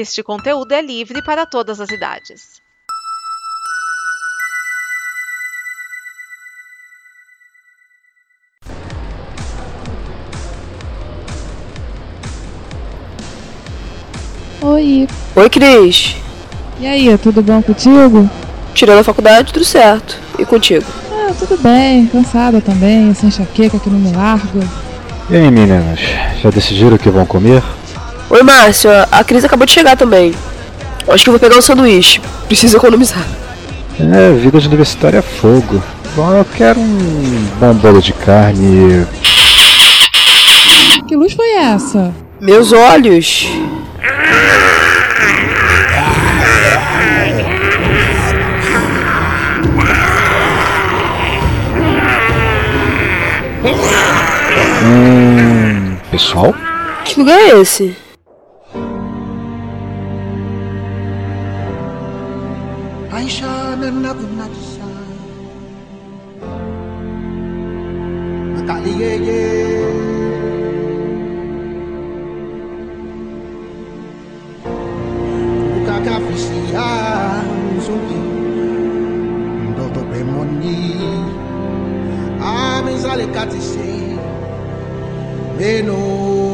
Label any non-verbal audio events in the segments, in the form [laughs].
Este conteúdo é livre para todas as idades. Oi. Oi, Cris. E aí, tudo bom contigo? Tirando a faculdade, tudo certo. E contigo? Ah, tudo bem. Cansada também, sem enxaqueca que não me larga. E aí, meninas? Já decidiram o que vão comer? Oi, Márcio. A Cris acabou de chegar também. Acho que eu vou pegar um sanduíche. Preciso economizar. É, vida de universitário é fogo. Bom, eu quero um bom bolo de carne. Que luz foi essa? Meus olhos. Hum. Pessoal? Que lugar é esse? I shine another night to shine. Matali ye ye. Kaka fisi ha nzumbi. Ndoto pe moni. Amizale katisi. Meno.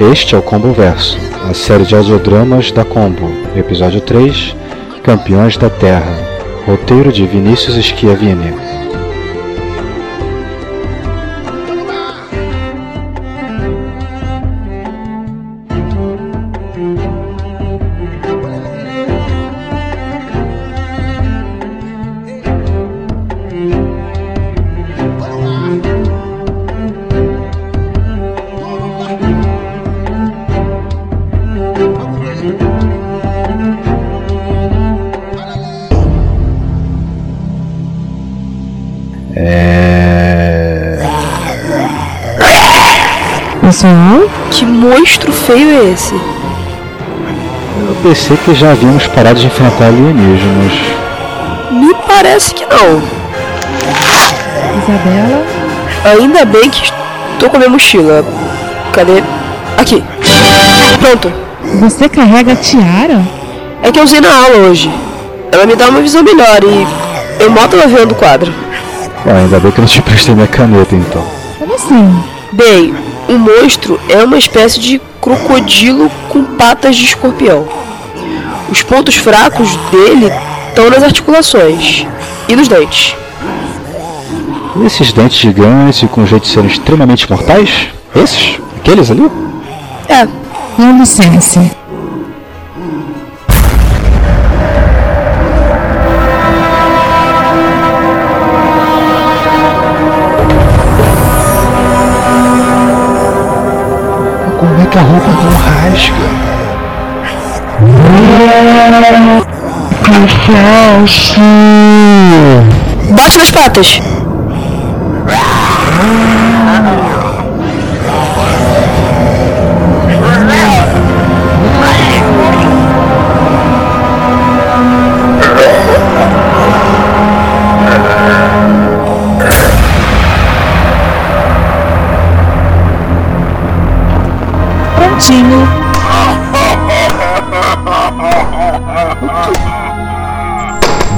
Este é o Combo Verso, a série de audiodramas da Combo, episódio 3, Campeões da Terra, roteiro de Vinícius Schiavini. Pessoal? Que monstro feio é esse? Eu pensei que já havíamos parado de enfrentar alienígenas. Me parece que não. Isabela? Ainda bem que estou com a minha mochila. Cadê? Aqui. Pronto. Você carrega a tiara? É que eu usei na aula hoje. Ela me dá uma visão melhor e eu mal tava vendo o quadro. Ah, ainda bem que eu não te prestei minha caneta então. Como assim? Bem, um monstro é uma espécie de crocodilo com patas de escorpião. Os pontos fracos dele estão nas articulações e nos dentes. E esses dentes gigantes com jeito de serem extremamente mortais? Esses? Aqueles ali? É, Com licença. Como é que a roupa não rasga? bate nas patas.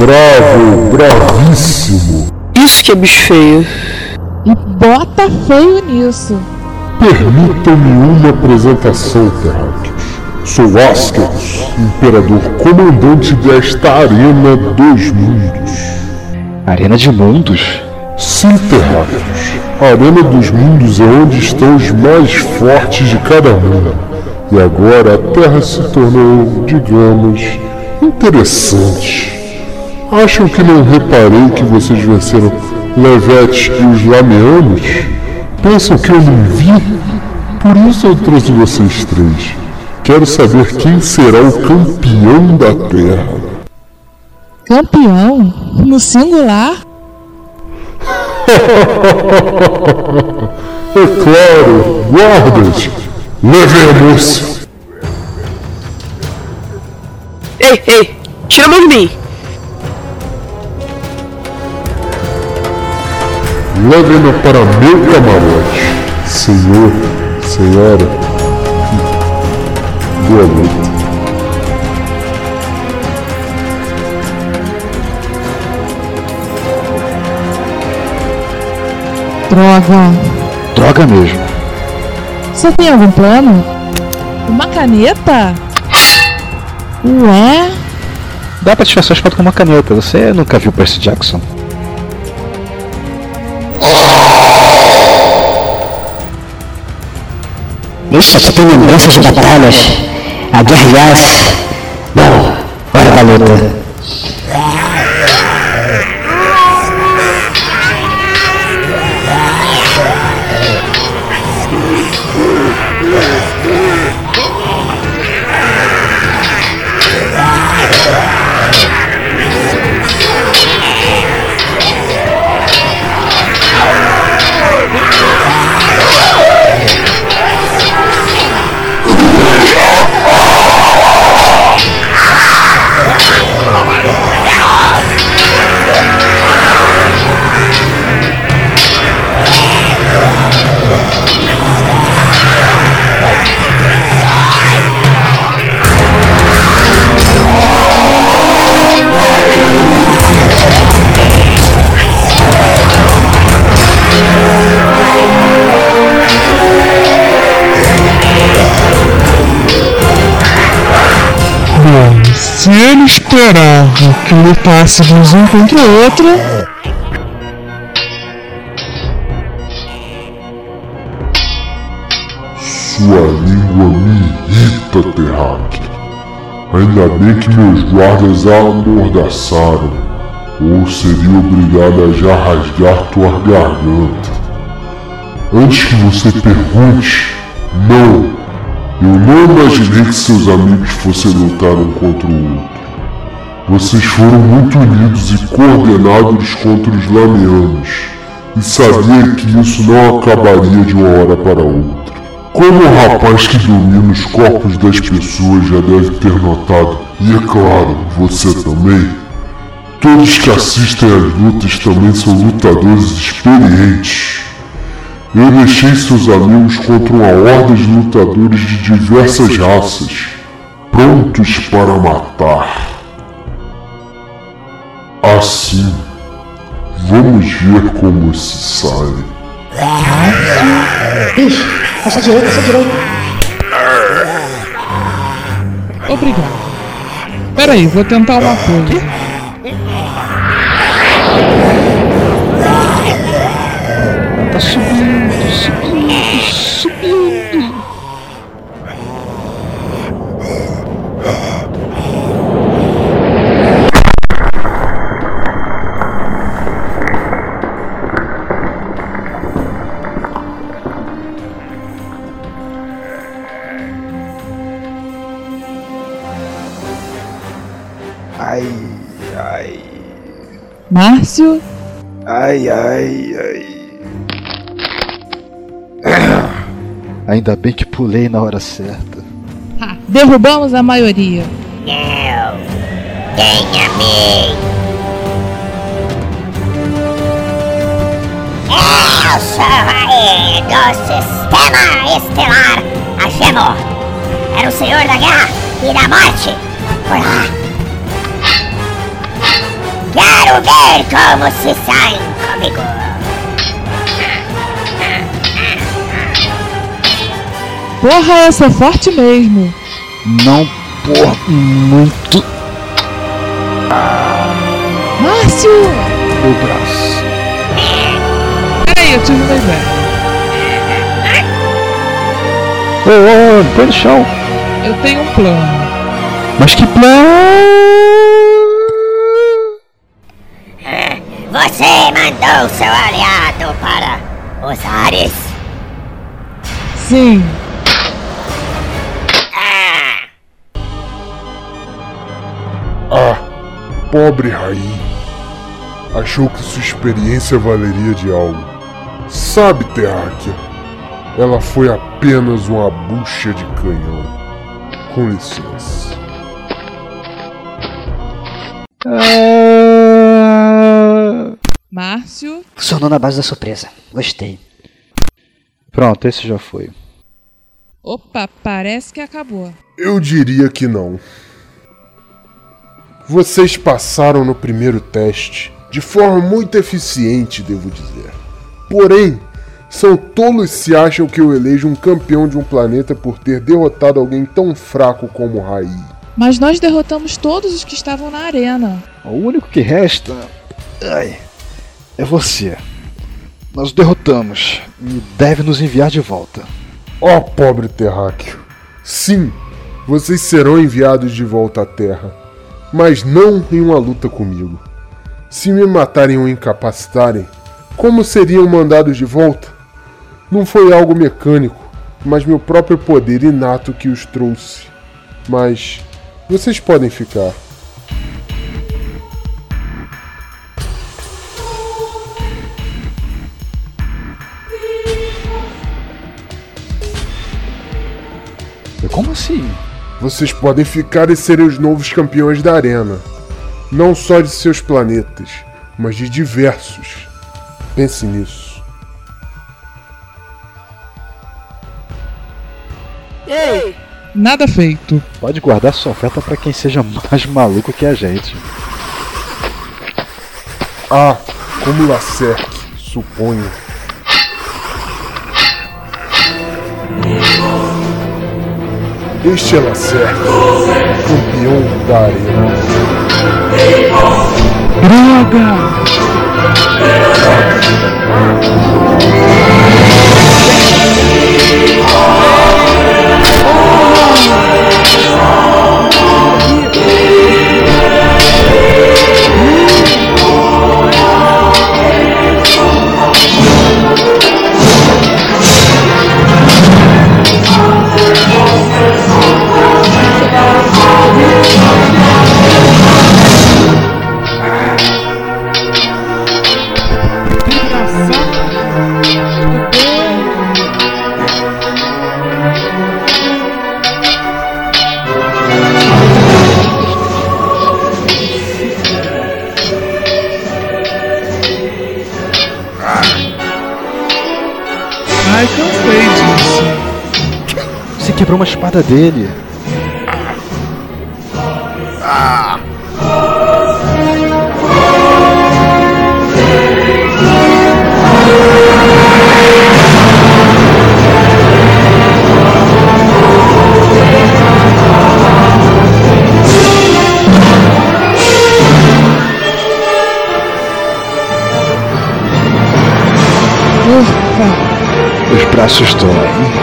Bravo, bravíssimo. Isso que é bicho feio. E bota feio nisso. Permitam-me uma apresentação, terráqueos. Sou Askelos, imperador comandante desta Arena dos Mundos. Arena de Mundos? Sim, terráqueos. A Arena dos Mundos é onde estão os mais fortes de cada mundo. E agora a Terra se tornou, digamos, interessante. Acham que não reparei que vocês venceram Levete e os Lameanos? Pensam que eu não vi? Por isso eu trouxe vocês três. Quero saber quem será o campeão da Terra. Campeão? No singular? [laughs] É claro, guardas, levemos! Ei, ei, tira a mão de mim! Leve-na para meu camarote. Senhor, senhora. Boa noite. Droga. Droga mesmo. Você tem algum plano? Uma caneta? Ué? Dá pra tirar suas fotos com uma caneta. Você nunca viu Percy Jackson? Isso aqui tem lembranças de batalhas. A guerra Yas. Bom, hora da luta. Esperava que lutássemos um contra o outro, Sua língua me irrita, Terraque. Ainda bem que meus guardas a amordaçaram, ou seria obrigado a já rasgar tua garganta. Antes que você pergunte, não, eu não imaginei que seus amigos fossem lutar um contra o outro. Vocês foram muito unidos e coordenados contra os Lamianos, e sabia que isso não acabaria de uma hora para outra. Como o rapaz que domina os corpos das pessoas já deve ter notado, e é claro, você também, todos que assistem às lutas também são lutadores experientes. Eu deixei seus amigos contra uma horda de lutadores de diversas raças, prontos para matar. Assim, vamos ver como se sai. Ixi, essa direita, essa direita. obrigado. Peraí, vou tentar uma coisa. Tá subindo, Márcio, ai, ai, ai. [coughs] Ainda bem que pulei na hora certa. ha, derrubamos a maioria. Não. Ganha-me. Eu sou aí do Sistema Estelar Agemo. Era o Senhor da Guerra e da Morte. Por lá. Quero ver como se saem comigo. Porra, essa é forte mesmo. Não por muito Márcio! meu braço. Peraí, eu tive uma ideia. Ô, ô, ô, põe no chão. Eu tenho um plano. Mas que plano! Você mandou seu aliado para os ares. Sim, Ah, Ah, pobre Raí. Achou que sua experiência valeria de algo. Sabe, Terráquea, ela foi apenas uma bucha de canhão. Com licença. Ah, Márcio. Funcionou na base da surpresa. Gostei. Pronto, esse já foi. Opa, parece que acabou. Eu diria que não. Vocês passaram no primeiro teste de forma muito eficiente, devo dizer. Porém, são tolos se acham que eu elejo um campeão de um planeta por ter derrotado alguém tão fraco como Rai. Mas nós derrotamos todos os que estavam na arena. O único que resta. Ai, é você. Nós o derrotamos e deve nos enviar de volta. Ó pobre terráqueo. Sim, vocês serão enviados de volta à Terra, mas não em uma luta comigo. Se me matarem ou incapacitarem, como seriam mandados de volta? Não foi algo mecânico, mas meu próprio poder inato que os trouxe. Mas vocês podem ficar. Assim? Vocês podem ficar e serem os novos campeões da arena. Não só de seus planetas, mas de diversos. Pense nisso. Ei! Nada feito. Pode guardar sua oferta para quem seja mais maluco que a gente. Ah, como Lacerque, suponho. Este é Lacerque, campeão da arena. Ai, uma espada dele. Ufa. Os braços doem.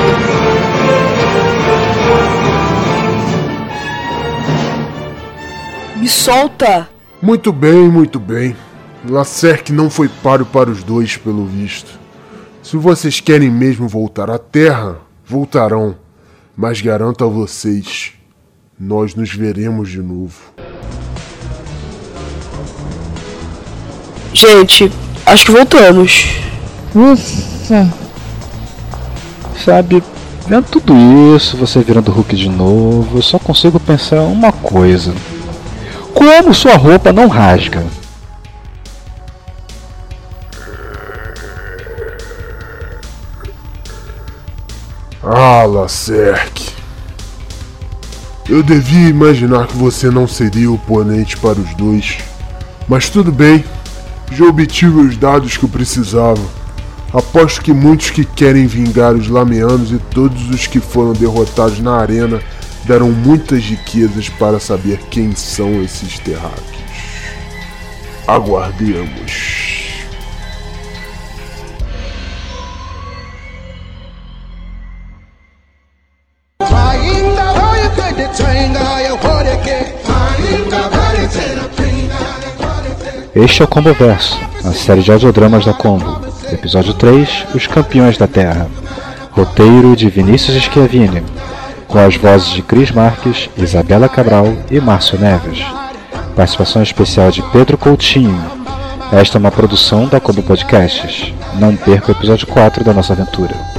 Me solta! Muito bem, muito bem. Lacerque não foi páreo para os dois, pelo visto. Se vocês querem mesmo voltar à Terra, voltarão. Mas garanto a vocês, nós nos veremos de novo. Gente, acho que voltamos. Ufa. Sabe, vendo tudo isso, você virando Hulk de novo, eu só consigo pensar uma coisa. Como sua roupa não rasga? Lacerque. Eu devia imaginar que você não seria oponente para os dois. Mas tudo bem, já obtive os dados que eu precisava. Aposto que muitos que querem vingar os Lameanos e todos os que foram derrotados na arena deram muitas riquezas para saber quem são esses terráqueos. Aguardemos. Este é o Combo Verso, a série de audiodramas da Combo. Episódio 3, Os Campeões da Terra. Roteiro de Vinícius Schiavini, com as vozes de Cris Marques, Isabela Cabral e Márcio Neves. Participação especial de Pedro Coutinho. Esta é uma produção da Combo Podcasts. Não perca o episódio 4 da nossa aventura.